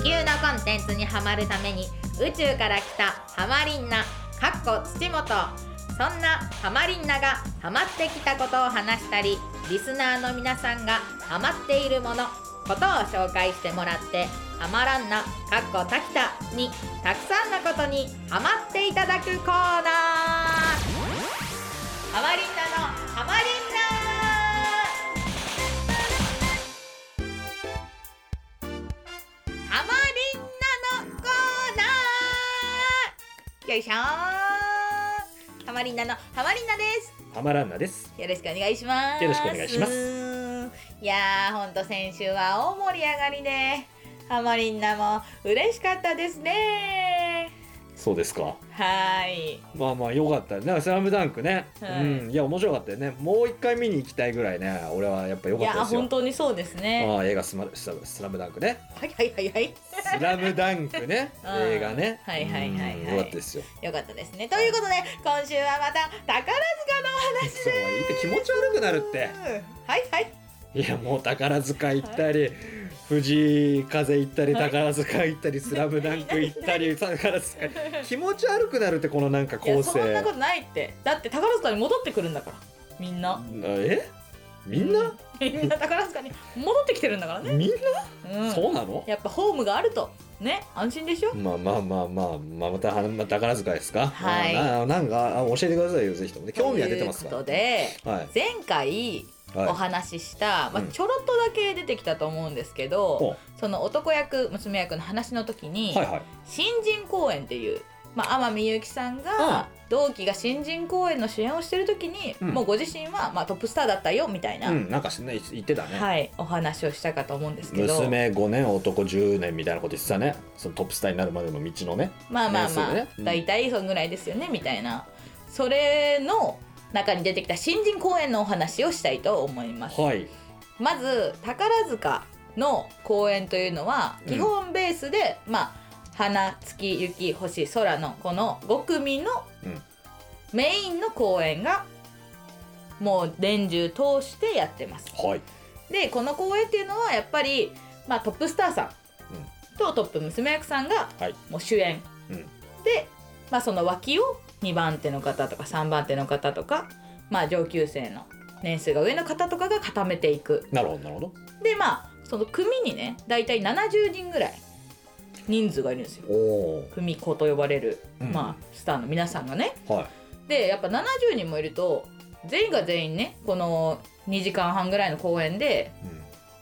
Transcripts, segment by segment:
地球のコンテンツにハマるために宇宙から来たハマリンナかっこ土本そんなハマリンナがハマってきたことを話したりリスナーの皆さんがハマっているものことを紹介してもらってハマらんなかっこたきたにたくさんのことにハマっていただくコーナー。ハマリンナのハマリンナよいしょーハマリンナのハマリンナですハマランナです。よろしくお願いします。よろしくお願いしますいやー、ほんと先週は大盛り上がりで、ハマリンナも嬉しかったですね。そうですか。はーい。まあまあ良かったね。なんかスラムダンクね。はいうん。いや面白かったよね。もう一回見に行きたいぐらいね。俺はやっぱ良かったですよ本。当にそうですね。ああ映画スマスラスラムダンクね。はいはいはいはい。スラムダンクね。うん映画ね。はいはいはいはいうん良かったですよ。よかったですね。ということで、今週はまた宝塚のお話そう言って気持ち悪くなるって。はいはい。いやもう宝塚行ったり。藤井風行ったりはい宝塚行ったりスラムダンク行ったり宝塚気持ち悪くなるってこのなんかいや、構そんな成ことないって。だって宝塚に戻ってくるんだから。みんな。え？みんな？みんな宝塚に戻ってきてるんだからね。みんうんなそうなの？やっぱホームがあるとね安心でしょ？まあまあまあまあ、まあ、また、まあ、宝塚ですか？はいあななんか、あ教えてくださいよ、ぜひともね。興味は出てますかということでら。はい。前回おは話しした、まあうん、ちょろっとだけ出てきたと思うんですけど、ほその男役娘役の話の時に、い。はいはい。新人公演っていう、まあ、天海祐希さんが同期が新人公演の主演をしてる時に、うん。もうご自身は、まあ、トップスターだったよみたいな、うん、なんかしね、言ってたね。はい、お話をしたかと思うんですけど。娘5年、男10年みたいなこと言ってたね。そのトップスターになるまでの道のね。まあまあまあ、ね。うん。大体そんぐらいですよねみたいな。それの中に出てきた新人公演のお話をしたいと思います。はい。まず宝塚の公演というのはうん。基本ベースで、まあ花月雪星空のこの5組のうんメインの公演がもう年中通してやってますはい。でこの公演っていうのはやっぱり、まあ、トップスターさんとトップ娘役さんがはい。もう主演うん。で、まあ、その脇を2番手の方とか3番手の方とか、まあ、上級生の年数が上の方とかが固めていくなるほど、なるほど。でまあその組にね大体70人ぐらい人数がいるんですよ。組子と呼ばれる、うんまあ、スターの皆さんがねはい。でやっぱ70人もいると全員が全員ねこの2時間半ぐらいの公演でうん。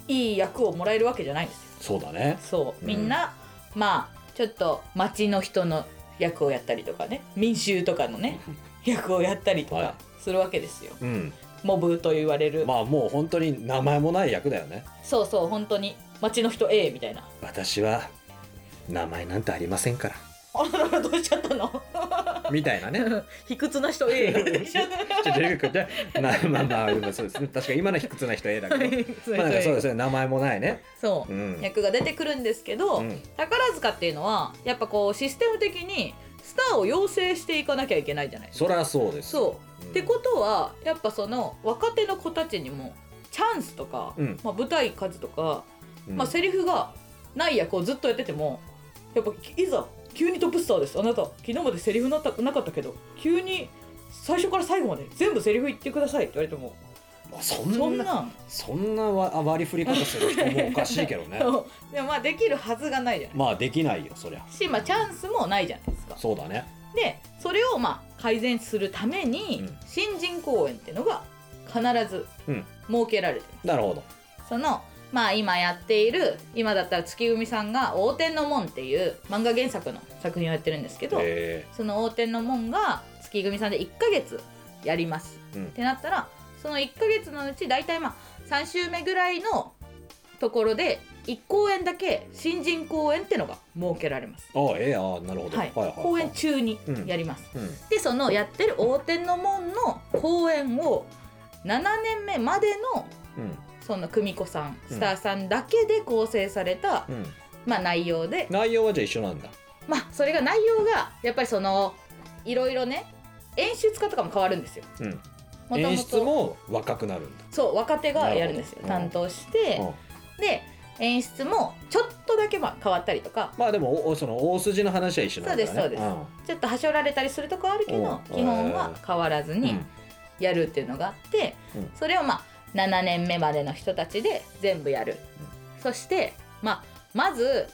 いい役をもらえるわけじゃないんですよそうだね。そううんみんな、まあちょっと町の人の役をやったりとかね民衆とかのね 役をやったりとはいかするわけですよ、うん。モブと言われる、まあもう本当に名前もない役だよね。そうそう本当に町の人 A みたいな私は名前なんてありませんから。あららどうしちゃったの？みたいなね。卑屈な人 A ちょちょよくじゃあなまあまあでもそうですね。確かに今の卑屈な人 A だけど。まあなんかそうですね。名前もないね。そう、うん。役が出てくるんですけど、うん。宝塚っていうのはやっぱこうシステム的にスターを養成していかなきゃいけないじゃないですか。そりゃそうです。そう、うん。ってことはやっぱその若手の子たちにもチャンスとか、うん。まあ、舞台数とか、うん。まあ、セリフがない役をずっとやっててもやっぱいざ急にトップスターです。あなた昨日までセリフなったなかったけど急に最初から最後まで全部セリフ言ってくださいって言われてもまあそんなそんなんそんなわ割り振り方する人もおかしいけどね。でもまあできるはずがないじゃないまあできないよそりゃ。し、まあ、チャンスもないじゃないですか。そうだね。でそれをまあ改善するために、うん。新人公演っていうのが必ずうん。設けられてます、なるほど。そのまあ今やっている今だったら月組さんが「横天の門」っていう漫画原作の作品をやってるんですけど、えその横天の門が月組さんで1ヶ月やります、うん。ってなったらその1ヶ月のうち大体まあ3週目ぐらいのところで1公演だけ新人公演ってのが設けられます、ー、あええああなるほど。はい。公演中にやります、うん。でそのやってる横天の門の公演を7年目までのうんその久美子さんスターさんだけで構成された、うん。まあ、内容で。内容はじゃあ一緒なんだ。まあそれが内容がやっぱりそのいろいろね演出家とかも変わるんですよ。うん。演出とも若くなるんだ。そう若手がやるんですよ。担当して、で演出もちょっとだけまあ変わったりとか。まあでもおその大筋の話は一緒なんだね。そうですそうちょっとはしょられたりするとこあるけどうん基本は変わらずにうん。やるっていうのがあって、うん。それをまあ7年目までの人たちで全部やる、そして、まあ、まず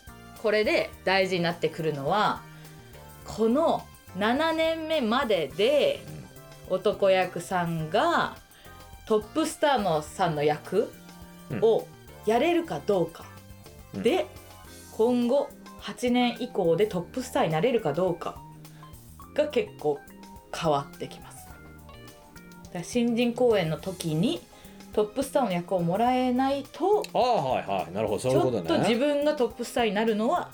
これで大事になってくるのはこの7年目までで男役さんがトップスターのさんの役をやれるかどうか、うん。で今後8年以降でトップスターになれるかどうかが結構変わってきます。新人公演の時にトップスターの役をもらえないとああはいはい。なるほどそうちいうことね。ょっと自分がトップスターになるのは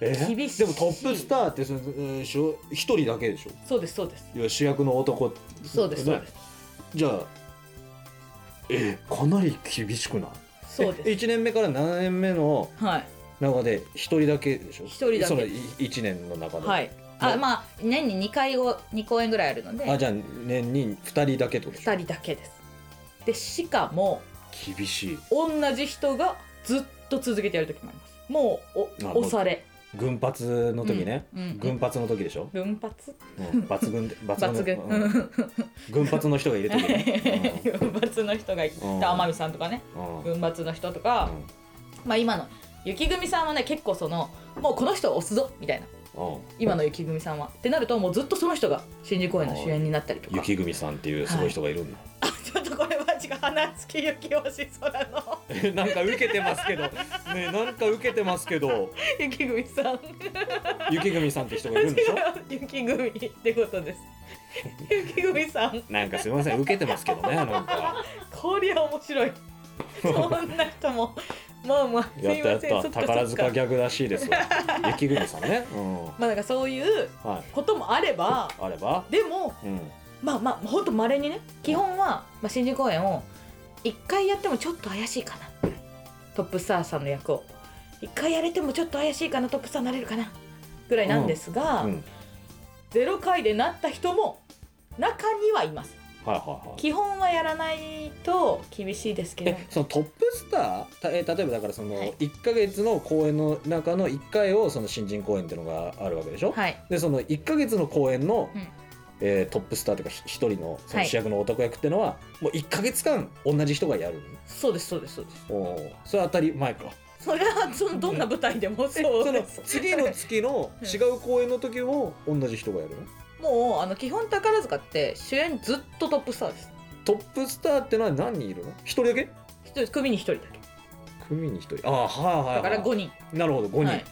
厳しい。でもトップスターってそのえーしょ一人だけでしょ？そうですそうです。いや主役の男そうですそうです。じゃあえかなり厳しくない？そうです。え1年目から7年目のはい。中で1人だけでしょ？一人だけ。その1年の中で、はい。あまあ年に2回を2公演ぐらいあるので。あじゃあ年に2人だけとでしょ？2人だけですでしかも厳しい。同じ人がずっと続けてやる時もあります。もうあお押され。軍発の時ね、うんうん。軍発の時でしょ、分発？うん、抜群で 抜抜群。うん。軍発の人がいる時ね、分発の人がいてうん。天海さんとかね。うん。うん分発の人とか、まあ今の雪組さんはね結構そのもうこの人を押すぞみたいな。今の雪組さんは。ってなるともうずっとその人が新人公演の主演になったりとか。雪組さんっていうすごい人がいるんだ、は違う花月雪星空の。えなんか受けてますけど。ねなんか受けてますけど。雪組さん。雪組さんって人がいるんでしょ？雪組ってことです。雪組さん。なんかすみません受けてますけどねなんか。こりゃ面白い。そんな人も。まあまあすやったやっいまっか宝塚ギャグらしいですわ。雪組さんね。うん。まあなんかそういうはい。こともあればあれば？でもうんまあまあほんとまれにね基本は、まあ、新人公演を1回やってもちょっと怪しいかな。トップスターさんの役を。1回やれてもちょっと怪しいかなトップスターになれるかな。ぐらいなんですが、うん0回でなった人も中にはいます。はいはいはい。基本はやらないと厳しいですけど。えそのトップスター？たえ例えばだからそのはい。1か月の公演の中の1回をその新人公演っていうのがあるわけでしょ、はい。でその1か月の公演の、うんえートップスターというかひ一人のそのはい。主役の男役っていうのは、もう1か月間同じ人がやるそうですそうですそうです。おー。それは当たり前か。それはそのどんな舞台でもそうです。次の月のうん。違う公演の時も同じ人がやるの？もうあの基本宝塚って主演ずっとトップスターです。トップスターってのは何人いるの？一人だけ？一人組に一人だけ。組に一人。ああはいはい、はい、だから5人。なるほど5人、はい。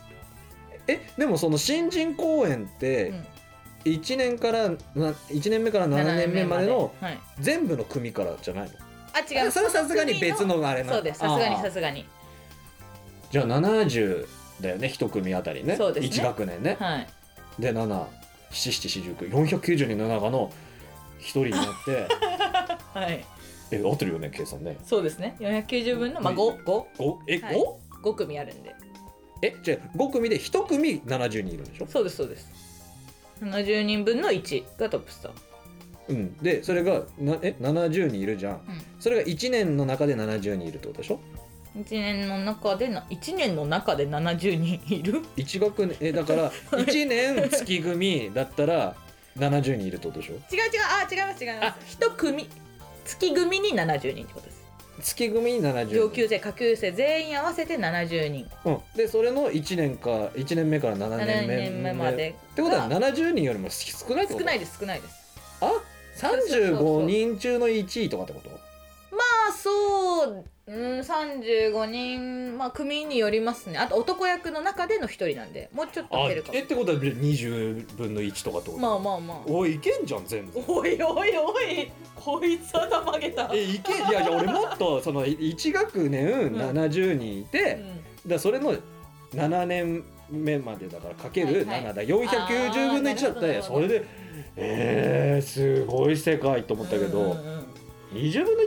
えでもその新人公演ってうん1年からな1年目から7年目までのはい。全部の組からじゃないの？あ違う。それはさすがに別のあれなそうです。さすがにあーさすがに。じゃあ70だよね一組あたりね。そうですね。1学年ね。はい。で77494990人の中の一人になって。はい。え合ってるよね計算ね。そうですね。490分のまあ5 5おえ、はい。5? 5組あるんで。えじゃあ5組で1組70人いるんでしょ？そうですそうです70人分の1がトップスターうん。でそれがなえ70人いるじゃん。うん。それが1年の中で70人いるってことでしょ？1年の中でな1年の中で70人いる？1学年。えだから 1年月組だったら70人いるってことでしょ？違う違う。あ違います違います。1組月組に70人ってことです月組に70人。上級生下級生全員合わせて70人。うん、でそれの1年か1年目から7 7年目年目までってことは70人よりも少ないってこと？少ないです少ないです。あ？そうそうそう35人中の1位とかってこと？まあそううん35人まあ組によりますね。あと男役の中での一人なんでもうちょっとあ減るかも。えってことは20分の1とかってこと？まあまあまあ。おいいけんじゃん全然おいおいおいこいつは玉げたえいけいやいや俺もっとその1学年ん。70人いて、うん。らそれの7年目までだからかけるはいはい。7だ、490分の1だった。あーなるほどらそれでえー、すごい世界と思ったけど、うんうん20分の 1?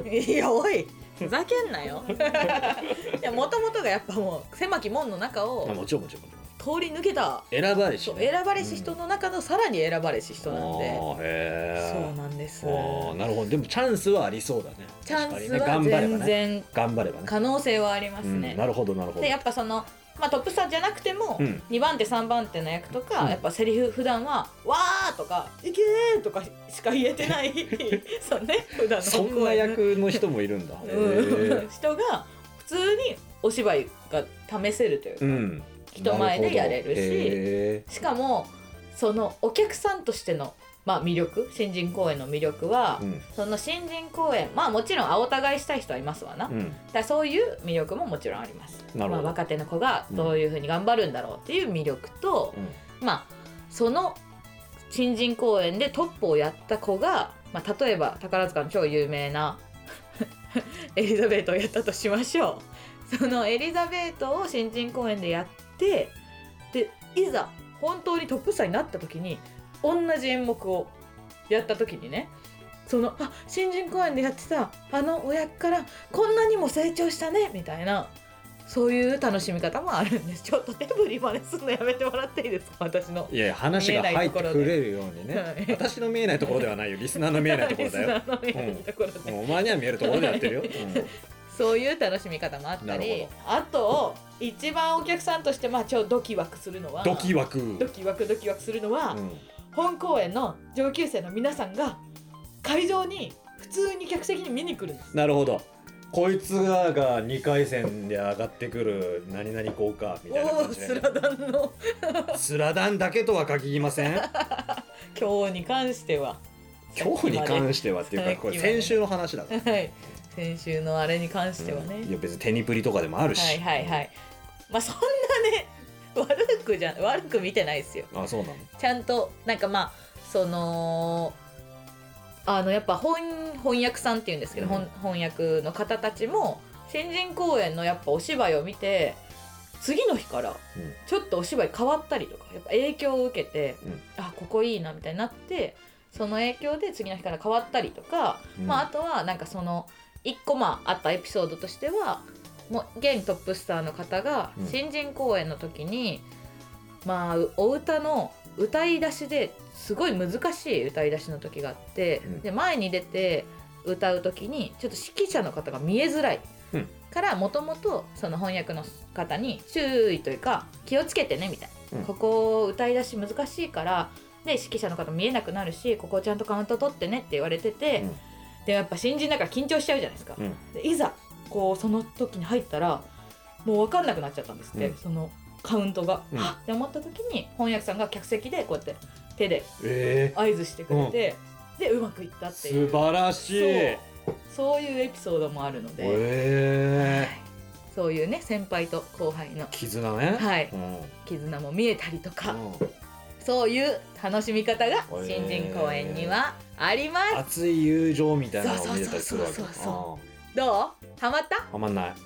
う んいやおいふざけんなよ。いやもともとがやっぱもう狭き門の中をあもちろんもちろんもちろん。通り抜けた選ばれし、そうね、選ばれし人の中のさらに選ばれし人なんで、あーへそうえなんです。あーなるほど。でもチャンスはありそうだね。チャンス確かにね。全ね。然頑張ればね。可能性はありますね、うん、なるほどなるほど。でやっぱそのまあトップスターじゃなくても、うん。2番手3番手の役とか、うん。やっぱセリフ普段は「わー」とか「いけー」とかしか言えてない そうね普段のそんな役の人もいるんだ。へうん。え人が普通にお芝居が試せるというか、うん。人前でやれるしへしかもそのお客さんとしての、まあ、魅力新人公演の魅力は、ーうん。その新人公演まあもちろん青互いしたい人はいますわな、うん。らそういう魅力ももちろんあります、まあ、若手の子がどういうふうに頑張るんだろうっていう魅力と、まあその新人公演でトップをやった子が、まあ、例えば宝塚の超有名な エリザベートをやったとしましょう。そのエリザベートを新人公演でやってでいざ本当にトップスターになった時に同じ演目をやった時にねそのあ新人公演でやってたあのお役からこんなにも成長したねみたいなそういう楽しみ方もあるんです。ちょっと手振り真似するのやめてもらっていいですか？私のいやいや話が入ってくれるようにね。はい。私の見えないところではないよ。リスナーの見えないところだよ。リスナーの見えないところでもうお前には見えるところでやってるよ、そういう楽しみ方もあったりほあと一番お客さんとしてまあ超ドキワクするのはドキワク。ドキワクドキワクするのは、うん本公演の上級生の皆さんが会場に普通に客席に見に来るんです。なるほど。こいつらが2回戦で上がってくる何々効果みたいな感じで、ね、スラダンの。スラダンだけとは限りません。今日に関しては。今日に関ししてはっていうかこれ先週の話だから、はい。先週のあれに関してはね、うん。いや別にテニプリとかでもあるし、はいはいはい。まあそんなね悪くじゃ悪く見てないですよ。あそうなの？ちゃんとなんかまあそのあのやっぱ翻翻訳さんっていうんですけど、うん。翻翻訳の方たちも新人公演のやっぱお芝居を見て次の日からうん。ちょっとお芝居変わったりとかやっぱ影響を受けて、うん。あここいいなみたいになってその影響で次の日から変わったりとか、うん。まあ、あとはなんかその一個まああったエピソードとしてはもう現トップスターの方がうん。新人公演の時に、まあお歌の歌い出しですごい難しい歌い出しの時があって、うん。で前に出て歌う時にちょっと指揮者の方が見えづらい。うん。からもともとその翻訳の方に注意というか気をつけてねみたいな、うん。ここ歌い出し難しいからで指揮者の方見えなくなるしここをちゃんとカウント取ってねって言われてて、うん。でやっぱ新人だから緊張しちゃうじゃないですか、うん。でいざこうその時に入ったらもう分かんなくなっちゃったんですって、うん。そのカウントが、うん。はっって思った時に翻訳さんが客席でこうやって手でえ合図してくれて、でうまくいったー、っていう。素晴らしい。そう。そういうエピソードもあるので、えはい。そういうね先輩と後輩の。ー、絆ね。はい。うん。絆も見えたりとか、うん。そういう楽しみ方が新人公演にはあります、熱い友情みたいなのを見れたりするわけ。そうそうそうどう？ハマった？ーはまんない。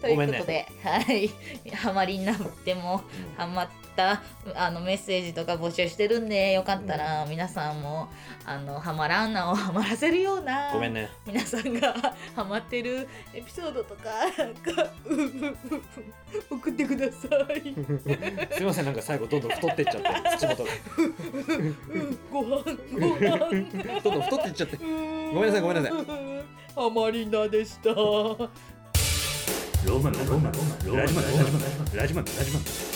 ということで、はい。ハマりになってもハマったあのメッセージとか募集してるんでよかったら皆さんもあのハマらんなをハマらせるようなごめんね。皆さんが ハマってるエピソードとか送ってください。すいませんなんか最後どんどん太ってっちゃって 口元が。ご飯ご飯。どんどん太っていっちゃって。ごめんなさいごめんなさい。ハマリナでした。ローマンローマンラジマンラジマンラジマンラジマン